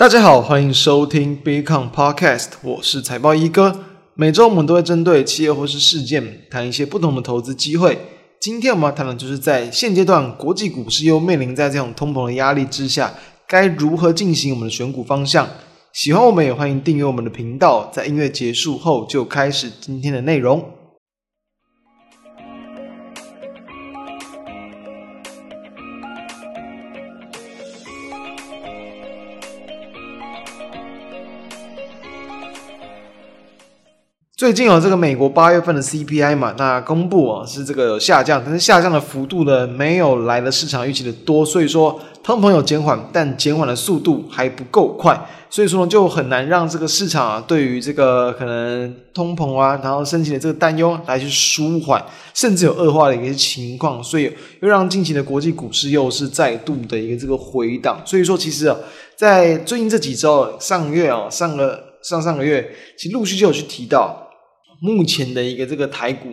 大家好，欢迎收听 Bitcoin Podcast，我是财报一哥。每周我们都会针对企业或是事件谈一些不同的投资机会。今天我们要谈的就是在现阶段国际股市又面临在这种通膨的压力之下，该如何进行我们的选股方向。喜欢我们也欢迎订阅我们的频道。在音乐结束后就开始今天的内容。最近哦这个美国八月份的 CPI 嘛，那公布啊是这个下降，但是下降的幅度呢没有来的市场预期的多，所以说通膨有减缓，但减缓的速度还不够快，所以说呢就很难让这个市场啊对于这个可能通膨啊然后升级的这个担忧来去舒缓，甚至有恶化的一些情况，所以又让近期的国际股市又是再度的一个这个回档，所以说其实啊在最近这几周，上个月啊上个上上个月，其实陆续就有去提到。目前的一个这个台股，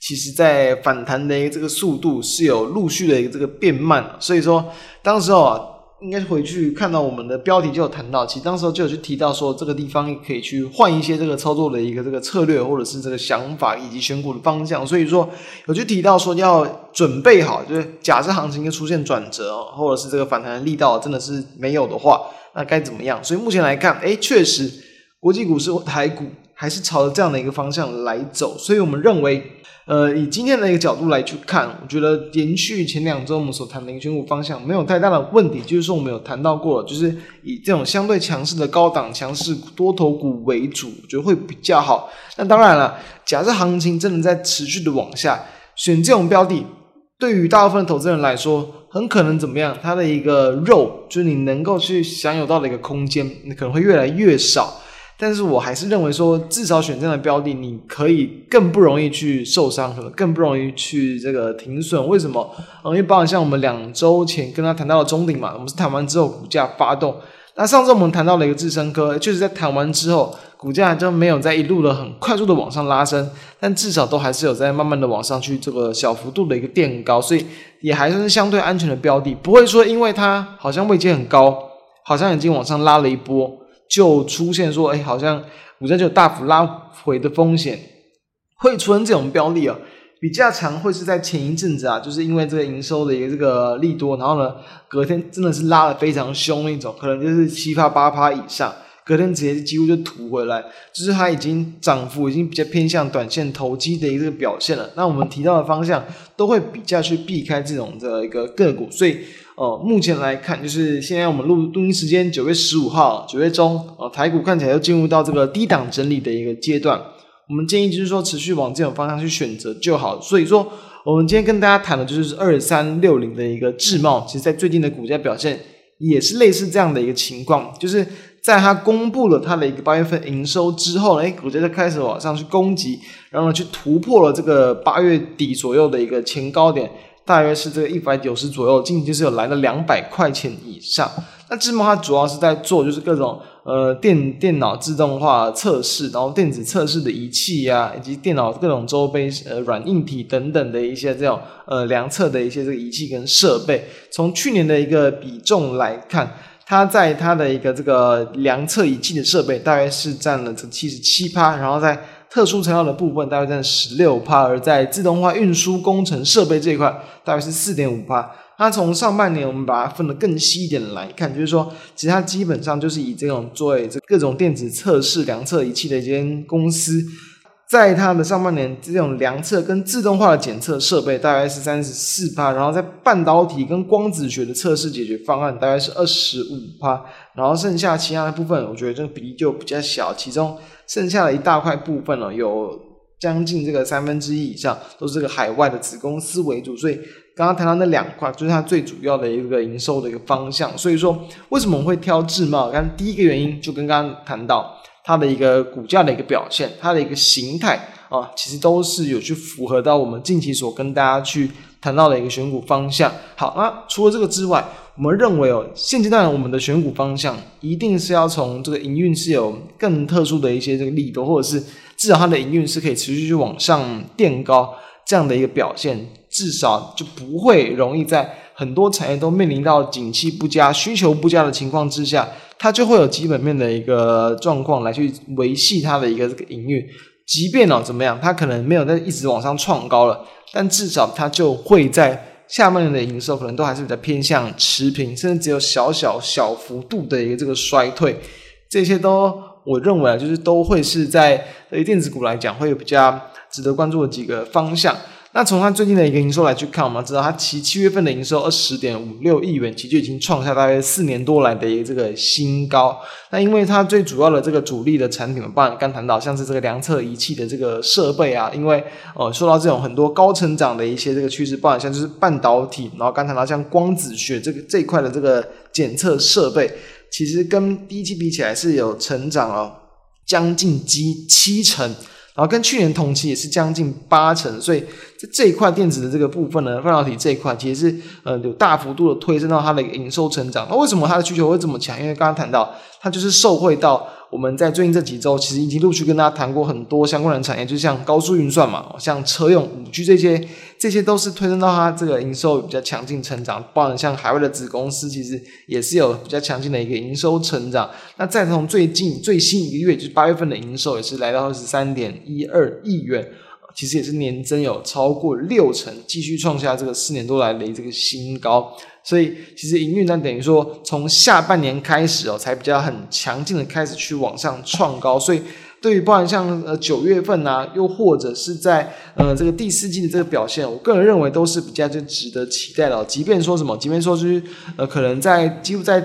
其实在反弹的一个这个速度是有陆续的一个这个变慢，所以说当时候啊，应该回去看到我们的标题就有谈到，其实当时候就有去提到说这个地方可以去换一些这个操作的一个这个策略，或者是这个想法以及选股的方向，所以说有去提到说要准备好，就是假设行情又出现转折，或者是这个反弹的力道真的是没有的话，那该怎么样？所以目前来看，诶，确实国际股市台股。还是朝着这样的一个方向来走，所以我们认为，呃，以今天的一个角度来去看，我觉得延续前两周我们所谈的一个选股方向没有太大的问题。就是说，我们有谈到过，就是以这种相对强势的高档强势多头股为主，我觉得会比较好。那当然了，假设行情真的在持续的往下，选这种标的，对于大部分投资人来说，很可能怎么样？它的一个肉，就是你能够去享有到的一个空间，你可能会越来越少。但是我还是认为说，至少选这样的标的，你可以更不容易去受伤，可能更不容易去这个停损。为什么？嗯，因为包含像我们两周前跟他谈到的中鼎嘛，我们是谈完之后股价发动。那上次我们谈到了一个智深科，就是在谈完之后，股价就没有在一路的很快速的往上拉升，但至少都还是有在慢慢的往上去这个小幅度的一个垫高，所以也还算是相对安全的标的，不会说因为它好像位阶很高，好像已经往上拉了一波。就出现说，哎，好像股价就有大幅拉回的风险，会出现这种标的啊，比较强会是在前一阵子啊，就是因为这个营收的一个这个利多，然后呢，隔天真的是拉得非常凶那种，可能就是七趴八趴以上，隔天直接几乎就吐回来，就是它已经涨幅已经比较偏向短线投机的一个表现了。那我们提到的方向都会比较去避开这种的一个个股，所以。哦，目前来看，就是现在我们录录音时间九月十五号，九月中，哦，台股看起来又进入到这个低档整理的一个阶段。我们建议就是说，持续往这种方向去选择就好。所以说，我们今天跟大家谈的就是二三六零的一个智茂，其实在最近的股价表现也是类似这样的一个情况，就是在它公布了它的一个八月份营收之后呢，哎，股价就开始往上去攻击，然后呢，去突破了这个八月底左右的一个前高点。大约是这个一百九十左右，近期是有来了两百块钱以上。那智茂它主要是在做就是各种呃电电脑自动化测试，然后电子测试的仪器呀、以及电脑各种周边呃软硬体等等的一些这种呃量测的一些这个仪器跟设备。从去年的一个比重来看，它在它的一个这个量测仪器的设备大约是占了这七十七趴，然后在特殊材料的部分大约占十六趴，而在自动化运输工程设备这一块大约是四点五趴。它从上半年我们把它分得更细一点来看，就是说，其实它基本上就是以这种作为这各种电子测试量测仪器的一间公司，在它的上半年这种量测跟自动化的检测设备大概是三十四趴，然后在半导体跟光子学的测试解决方案大概是二十五趴，然后剩下其他的部分，我觉得这个比例就比较小，其中。剩下的一大块部分呢，有将近这个三分之一以上都是这个海外的子公司为主，所以刚刚谈到那两块就是它最主要的一个营收的一个方向。所以说，为什么我们会挑智茂？刚第一个原因就跟刚刚谈到它的一个股价的一个表现，它的一个形态啊，其实都是有去符合到我们近期所跟大家去谈到的一个选股方向。好，那除了这个之外。我们认为哦，现阶段我们的选股方向一定是要从这个营运是有更特殊的一些这个利多，或者是至少它的营运是可以持续去往上垫高这样的一个表现，至少就不会容易在很多产业都面临到景气不佳、需求不佳的情况之下，它就会有基本面的一个状况来去维系它的一个这个营运。即便哦怎么样，它可能没有在一直往上创高了，但至少它就会在下半年的营收可能都还是比较偏向持平，甚至只有小小小幅度的一个这个衰退。这些都我认为啊，就是都会是在对于电子股来讲会有比较值得关注的几个方向。那从它最近的一个营收来去看，我们知道它其七月份的营收二十点五六亿元，其实就已经创下大约四年多来的一个这个新高。那因为它最主要的这个主力的产品，包含刚谈到像是这个量测仪器的这个设备啊，因为呃受到这种很多高成长的一些这个趋势，包含像就是半导体，然后刚谈到像光子学这个这一块的这个检测设备，其实跟第一季比起来是有成长哦，将近七七成。然后跟去年同期也是将近八成，所以在这一块电子的这个部分呢，半导体这一块其实是呃有大幅度的推升到它的一个营收成长。那为什么它的需求会这么强？因为刚刚谈到它就是受惠到。我们在最近这几周，其实已经陆续跟大家谈过很多相关的产业，就像高速运算嘛，像车用五 G 这些，这些都是推升到它这个营收比较强劲成长。包含像海外的子公司，其实也是有比较强劲的一个营收成长。那再从最近最新一个月，就是八月份的营收，也是来到二十三点一二亿元。其实也是年增有超过六成，继续创下这个四年多来的这个新高。所以其实营运呢，等于说从下半年开始哦，才比较很强劲的开始去往上创高。所以对于包含像呃九月份啊，又或者是在呃这个第四季的这个表现，我个人认为都是比较就值得期待的。即便说什么，即便说就是呃可能在几乎在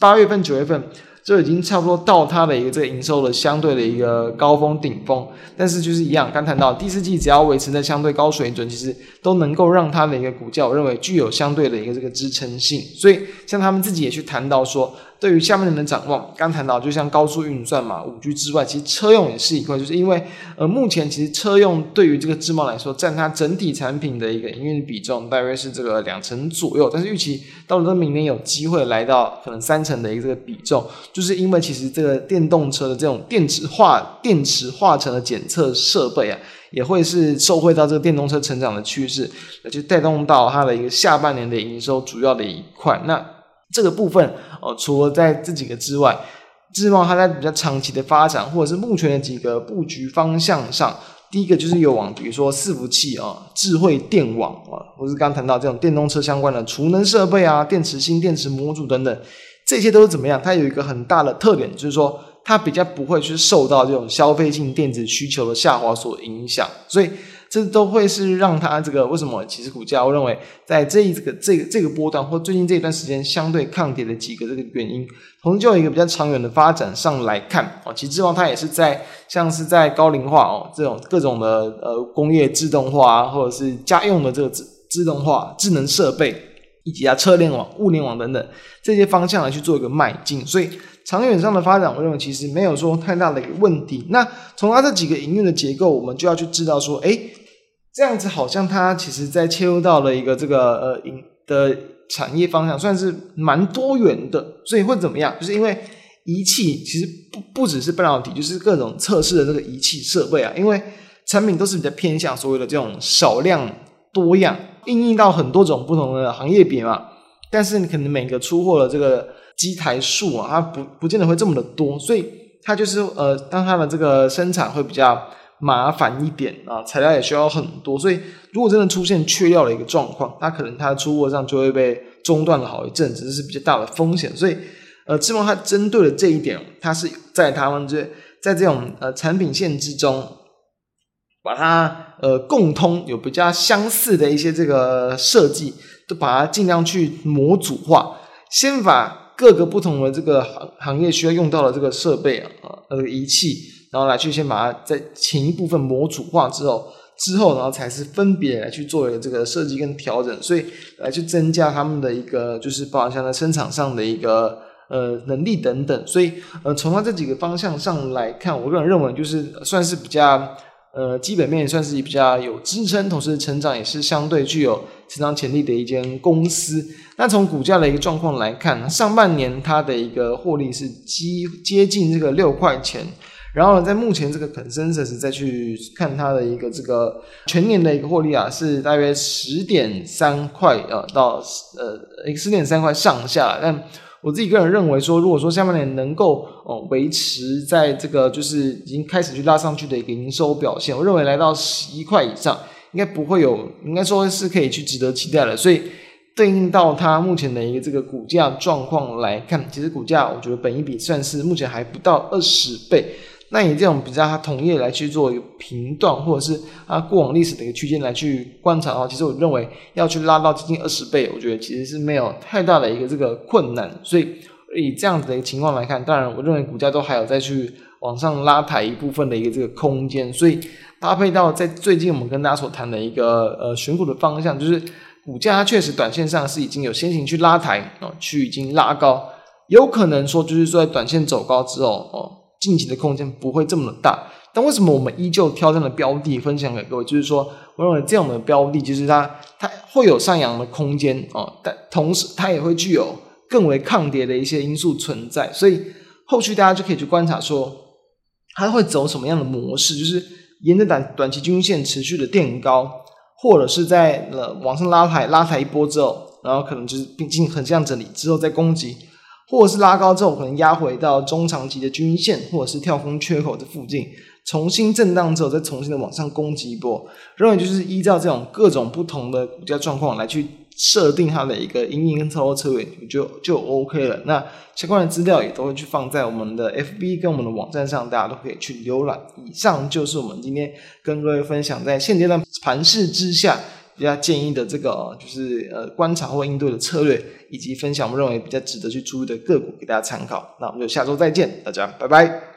八月份、九月份。就已经差不多到它的一个这个营收的相对的一个高峰顶峰，但是就是一样，刚谈到第四季只要维持在相对高水准，其实都能够让它的一个股价，我认为具有相对的一个这个支撑性。所以像他们自己也去谈到说。对于下半年的展望，刚谈到就像高速运算嘛，五 G 之外，其实车用也是一块，就是因为呃，目前其实车用对于这个智茂来说，占它整体产品的一个营运比重大约是这个两成左右，但是预期到了明年有机会来到可能三成的一个这个比重，就是因为其实这个电动车的这种电池化电池化成的检测设备啊，也会是受惠到这个电动车成长的趋势，那就带动到它的一个下半年的营收主要的一块那。这个部分哦，除了在这几个之外，致茂它在比较长期的发展，或者是目前的几个布局方向上，第一个就是有往，比如说伺服器啊、智慧电网啊，或是刚谈到这种电动车相关的储能设备啊、电池芯、电池模组等等，这些都是怎么样？它有一个很大的特点，就是说它比较不会去受到这种消费性电子需求的下滑所影响，所以。这都会是让它这个为什么？其实股价我认为在这一个这个这个波段或最近这一段时间相对抗跌的几个这个原因，从就一个比较长远的发展上来看哦，其实致茂它也是在像是在高龄化哦这种各种的呃工业自动化啊，或者是家用的这个自自动化智能设备以及啊车联网、物联网等等这些方向来去做一个迈进，所以。长远上的发展，我认为其实没有说太大的一个问题。那从它这几个营运的结构，我们就要去知道说，诶，这样子好像它其实在切入到了一个这个呃营的产业方向，算是蛮多元的。所以会怎么样？就是因为仪器其实不不只是半导体，就是各种测试的这个仪器设备啊，因为产品都是比较偏向所谓的这种少量多样，应用到很多种不同的行业别嘛。但是你可能每个出货的这个。机台数啊，它不不见得会这么的多，所以它就是呃，当它的这个生产会比较麻烦一点啊，材料也需要很多，所以如果真的出现缺料的一个状况，它可能它出货上就会被中断了好一阵子，这是比较大的风险。所以呃，致茂它针对了这一点，它是在他们这在这种呃产品线之中，把它呃共通有比较相似的一些这个设计，都把它尽量去模组化，先把。各个不同的这个行行业需要用到的这个设备啊，呃，仪器，然后来去先把它在前一部分模组化之后，之后然后才是分别来去做这个设计跟调整，所以来去增加他们的一个就是包含像在生产上的一个呃能力等等，所以呃从它这几个方向上来看，我个人认为就是算是比较。呃，基本面算是比较有支撑，同时成长也是相对具有成长潜力的一间公司。那从股价的一个状况来看，上半年它的一个获利是接接近这个六块钱，然后呢，在目前这个 consensus 再去看它的一个这个全年的一个获利啊，是大约十点三块啊到呃十点三块上下。但我自己个人认为说，如果说下半年能够哦维持在这个就是已经开始去拉上去的一个营收表现，我认为来到十一块以上，应该不会有，应该说是可以去值得期待的。所以。对应到它目前的一个这个股价状况来看，其实股价我觉得本一比算是目前还不到二十倍。那以这种比较它同业来去做一个评断，或者是它过往历史的一个区间来去观察的话，其实我认为要去拉到接近二十倍，我觉得其实是没有太大的一个这个困难。所以以这样子的一个情况来看，当然我认为股价都还有再去往上拉抬一部分的一个这个空间。所以搭配到在最近我们跟大家所谈的一个呃选股的方向，就是。股价它确实短线上是已经有先行去拉抬哦，去已经拉高，有可能说就是说在短线走高之后哦，晋级的空间不会这么的大。但为什么我们依旧挑这样的标的分享给各位？就是说，我认为这样的标的就是它它会有上扬的空间哦，但同时它也会具有更为抗跌的一些因素存在。所以后续大家就可以去观察说，它会走什么样的模式，就是沿着短短期均线持续的垫高。或者是在了往上拉抬拉抬一波之后，然后可能就是并进行横向整理之后再攻击，或者是拉高之后可能压回到中长期的均线，或者是跳空缺口的附近，重新震荡之后再重新的往上攻击一波。认为就是依照这种各种不同的股价状况来去。设定它的一个营运跟操作策略就就 OK 了。那相关的资料也都会去放在我们的 FB 跟我们的网站上，大家都可以去浏览。以上就是我们今天跟各位分享在现阶段盘势之下比较建议的这个就是呃观察或应对的策略，以及分享我们认为比较值得去注意的个股给大家参考。那我们就下周再见，大家拜拜。